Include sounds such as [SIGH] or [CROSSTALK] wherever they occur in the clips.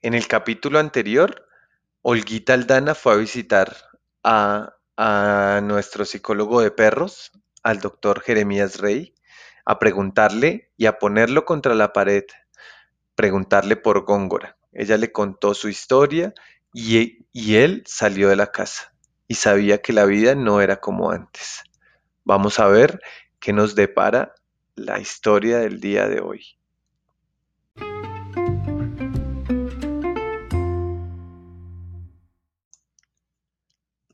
En el capítulo anterior, Olguita Aldana fue a visitar a, nuestro psicólogo de perros, al doctor Jeremías Rey, a preguntarle y a ponerlo contra la pared, preguntarle por Góngora. Ella le contó su historia y él salió de la casa y sabía que la vida no era como antes. Vamos a ver qué nos depara la historia del día de hoy.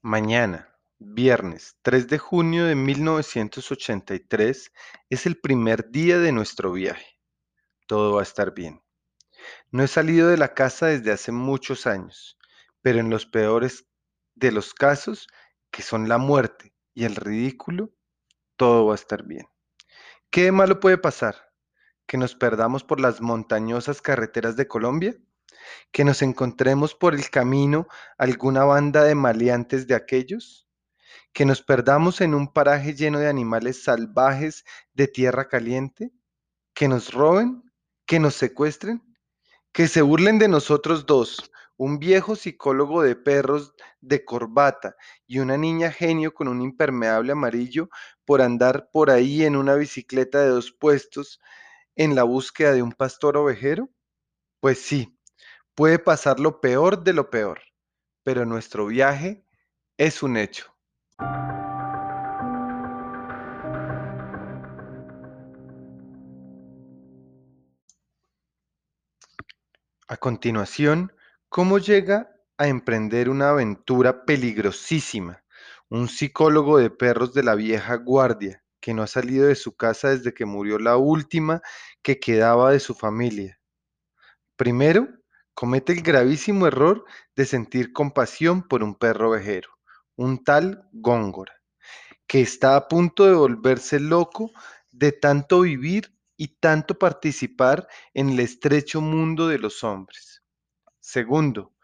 Mañana, viernes 3 de junio de 1983, es el primer día de nuestro viaje. Todo va a estar bien. No he salido de la casa desde hace muchos años, pero en los peores de los casos, que son la muerte y el ridículo, todo va a estar bien. ¿Qué de malo puede pasar? ¿Que nos perdamos por las montañosas carreteras de Colombia? ¿Que nos encontremos por el camino alguna banda de maleantes de aquellos? ¿Que nos perdamos en un paraje lleno de animales salvajes de tierra caliente? ¿Que nos roben? ¿Que nos secuestren? ¿Que se burlen de nosotros dos? un viejo psicólogo de perros de corbata y una niña genio con un impermeable amarillo por andar por ahí en una bicicleta de dos puestos en la búsqueda de un pastor ovejero? Pues sí, puede pasar lo peor de lo peor, pero nuestro viaje es un hecho. A continuación, ¿cómo llega a emprender una aventura peligrosísima? Un psicólogo de perros de la vieja guardia, que no ha salido de su casa desde que murió la última que quedaba de su familia. Primero, comete el gravísimo error de sentir compasión por un perro ovejero, un tal Góngora, que está a punto de volverse loco de tanto vivir y tanto participar en el estrecho mundo de los hombres. Segundo,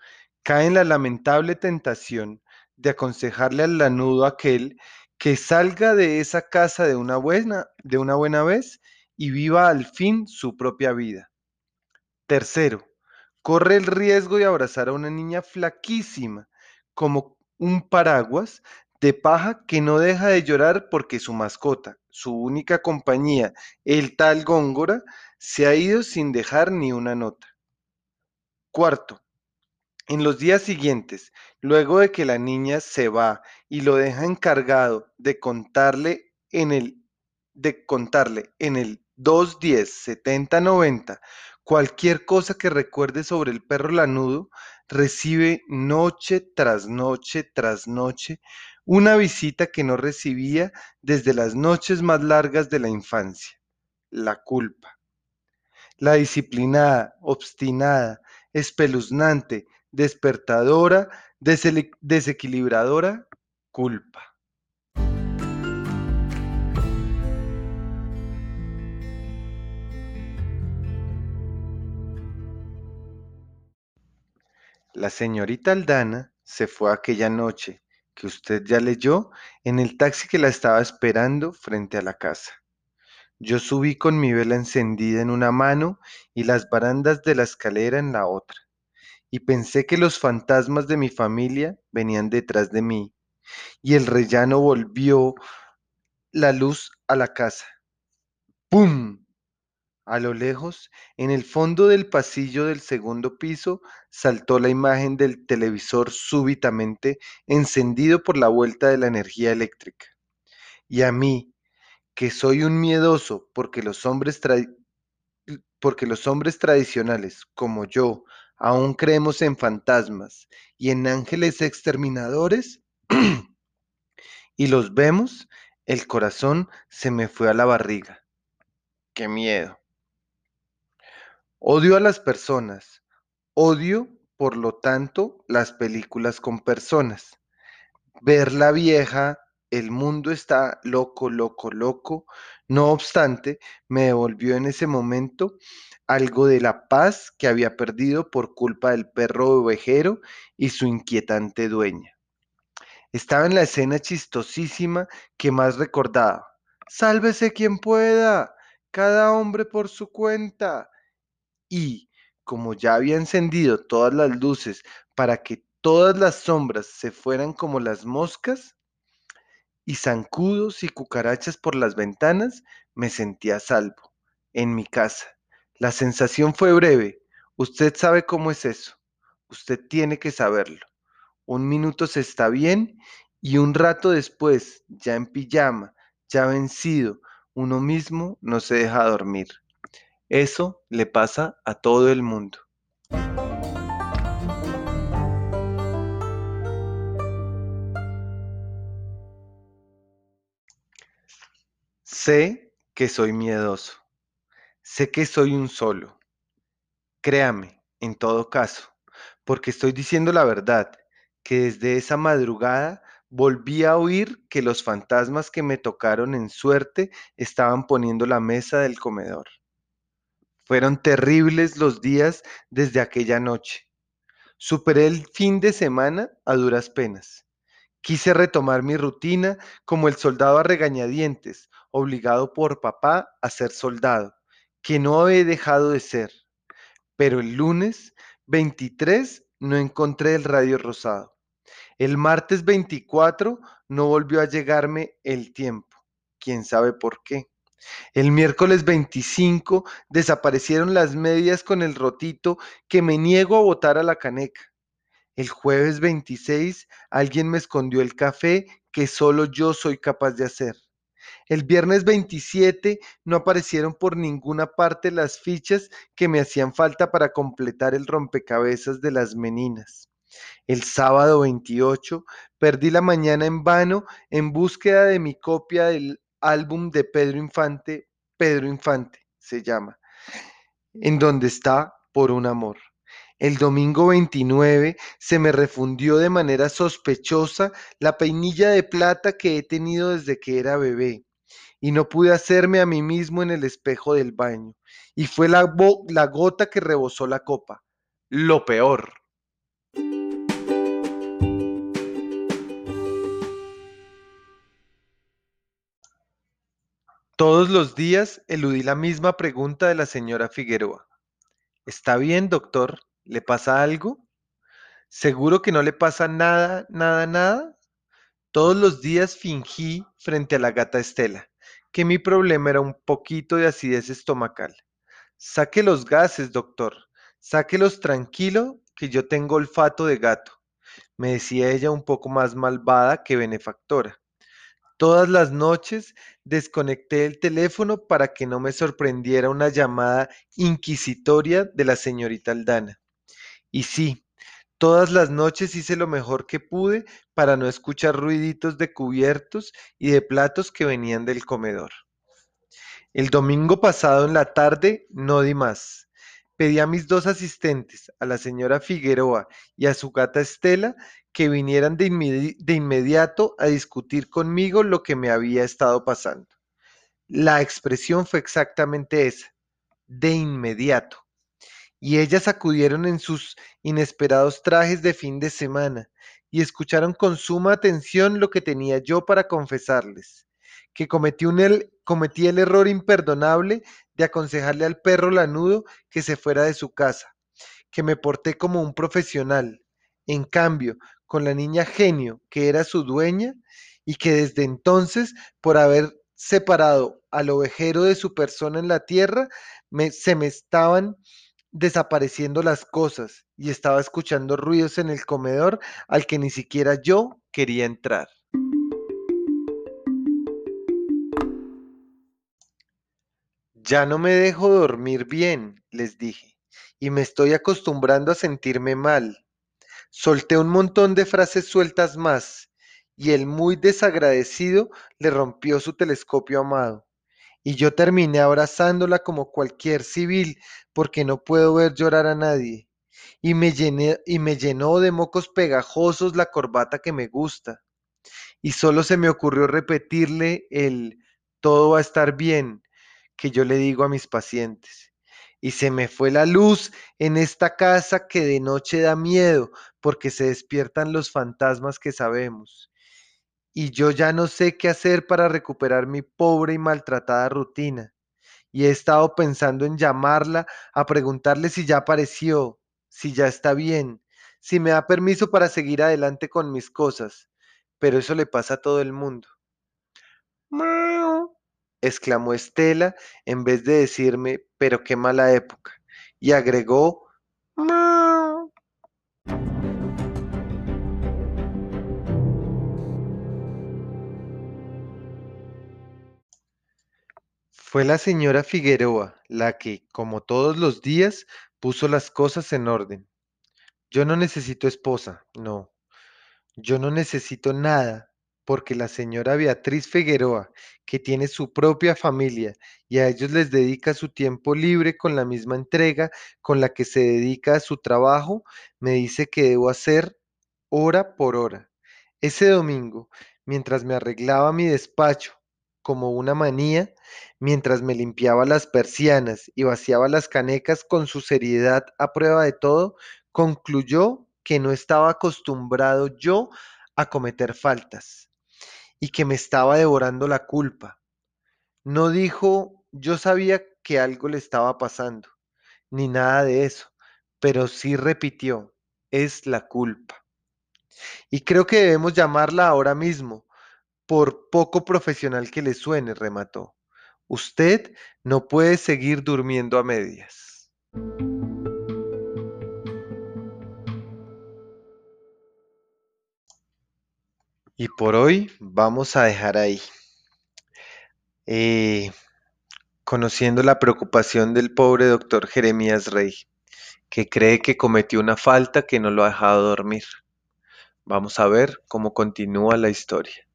cae en la lamentable tentación de aconsejarle al lanudo aquel que salga de esa casa de una buena, de una buena vez y viva al fin su propia vida. Tercero, corre el riesgo de abrazar a una niña flaquísima, como un paraguas de paja que no deja de llorar porque su mascota, su única compañía, el tal Góngora, se ha ido sin dejar ni una nota. Cuarto, en los días siguientes, luego de que la niña se va y lo deja encargado de contarle en el de contarle en el 210 70 90 cualquier cosa que recuerde sobre el perro lanudo, recibe noche tras noche tras noche una visita que no recibía desde las noches más largas de la infancia, la culpa. La disciplinada, obstinada, espeluznante, despertadora, desequilibradora, culpa. La señorita Aldana se fue aquella noche, que usted ya leyó, en el taxi que la estaba esperando frente a la casa. Yo subí con mi vela encendida en una mano y las barandas de la escalera en la otra, y pensé que los fantasmas de mi familia venían detrás de mí, y el rellano volvió la luz a la casa. ¡Pum! A lo lejos, en el fondo del pasillo del segundo piso, saltó la imagen del televisor súbitamente encendido por la vuelta de la energía eléctrica. Y a mí, que soy un miedoso porque los hombres, porque los hombres tradicionales, como yo, aún creemos en fantasmas y en ángeles exterminadores, [CLEARS THROAT] y los vemos, el corazón se me fue a la barriga. ¡Qué miedo! Odio a las personas. Odio, por lo tanto, las películas con personas. Ver la vieja, el mundo está loco, loco, loco. No obstante, me devolvió en ese momento algo de la paz que había perdido por culpa del perro ovejero y su inquietante dueña. Estaba en la escena chistosísima que más recordaba. Sálvese quien pueda, cada hombre por su cuenta y, como ya había encendido todas las luces para que todas las sombras se fueran como las moscas y zancudos y cucarachas por las ventanas, me sentí a salvo, en mi casa. La sensación fue breve. Usted sabe cómo es eso. Usted tiene que saberlo. Un minuto se está bien y un rato después, ya en pijama, ya vencido, uno mismo no se deja dormir. Eso le pasa a todo el mundo. Sé que soy miedoso. Sé que soy un solo. Créame, en todo caso, porque estoy diciendo la verdad, que desde esa madrugada volví a oír que los fantasmas que me tocaron en suerte estaban poniendo la mesa del comedor. Fueron terribles los días desde aquella noche. Superé el fin de semana a duras penas. Quise retomar mi rutina como el soldado a regañadientes, obligado por papá a ser soldado, que no he dejado de ser. Pero el lunes 23 no encontré el radio rosado. El martes 24 no volvió a llegarme el tiempo. ¿Quién sabe por qué? El miércoles 25 desaparecieron las medias con el rotito que me niego a botar a la caneca. El jueves 26 alguien me escondió el café que solo yo soy capaz de hacer. El viernes 27 no aparecieron por ninguna parte las fichas que me hacían falta para completar el rompecabezas de las meninas. El sábado 28 perdí la mañana en vano en búsqueda de mi copia del álbum de Pedro Infante, Pedro Infante se llama, en donde está por un amor. El domingo 29 se me refundió de manera sospechosa la peinilla de plata que he tenido desde que era bebé y no pude hacerme a mí mismo en el espejo del baño. Y fue la, la gota que rebosó la copa. Lo peor. Todos los días eludí la misma pregunta de la señora Figueroa. ¿Está bien, doctor? ¿Le pasa algo? ¿Seguro que no le pasa nada, nada, nada? Todos los días fingí frente a la gata Estela que mi problema era un poquito de acidez estomacal. Saque los gases, doctor. Sáquelos tranquilo, que yo tengo olfato de gato, me decía ella un poco más malvada que benefactora. Todas las noches desconecté el teléfono para que no me sorprendiera una llamada inquisitoria de la señorita Aldana. Y sí, todas las noches hice lo mejor que pude para no escuchar ruiditos de cubiertos y de platos que venían del comedor. El domingo pasado en la tarde no di más. Pedí a mis dos asistentes, a la señora Figueroa y a su gata Estela, que vinieran de, inmediato a discutir conmigo lo que me había estado pasando. La expresión fue exactamente esa, de inmediato y ellas acudieron en sus inesperados trajes de fin de semana y escucharon con suma atención lo que tenía yo para confesarles, que cometí, un el, cometí el error imperdonable de aconsejarle al perro lanudo que se fuera de su casa, que me porté como un profesional. En cambio, con la niña genio, que era su dueña, y que desde entonces, por haber separado al ovejero de su persona en la tierra, me, se me estaban desapareciendo las cosas y estaba escuchando ruidos en el comedor al que ni siquiera yo quería entrar. Ya no me dejo dormir bien, les dije, y me estoy acostumbrando a sentirme mal. Solté un montón de frases sueltas más, y el muy desagradecido le rompió su telescopio amado y yo terminé abrazándola como cualquier civil porque no puedo ver llorar a nadie. Y me, llené, y me llenó de mocos pegajosos la corbata que me gusta. Y solo se me ocurrió repetirle el todo va a estar bien que yo le digo a mis pacientes. Y se me fue la luz en esta casa que de noche da miedo porque se despiertan los fantasmas que sabemos y yo ya no sé qué hacer para recuperar mi pobre y maltratada rutina. y he estado pensando en llamarla a preguntarle si ya apareció, si ya está bien, si me da permiso para seguir adelante con mis cosas, pero eso le pasa a todo el mundo. Exclamó Estela en vez de decirme, pero qué mala época, y agregó, ¡Miau! Fue la señora Figueroa la que, como todos los días, puso las cosas en orden. Yo no necesito esposa, no. Yo no necesito nada, porque la señora Beatriz Figueroa, que tiene su propia familia y a ellos les dedica su tiempo libre con la misma entrega con la que se dedica a su trabajo, me dice que debo hacer hora por hora. Ese domingo, mientras me arreglaba mi despacho como una manía, mientras me limpiaba las persianas y vaciaba las canecas con su seriedad a prueba de todo, concluyó que no estaba acostumbrado yo a cometer faltas y que me estaba devorando la culpa. No dijo, yo sabía que algo le estaba pasando, ni nada de eso, pero sí repitió, es la culpa. Y creo que debemos llamarla ahora mismo, por poco profesional que le suene, remató. Usted no puede seguir durmiendo a medias. Y por hoy vamos a dejar ahí. Eh, conociendo la preocupación del pobre doctor Jeremías Rey, que cree que cometió una falta que no lo ha dejado dormir. Vamos a ver cómo continúa la historia.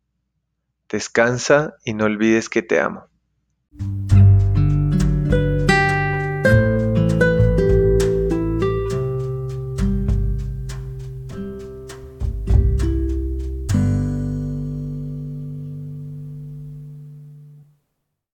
Descansa y no olvides que te amo.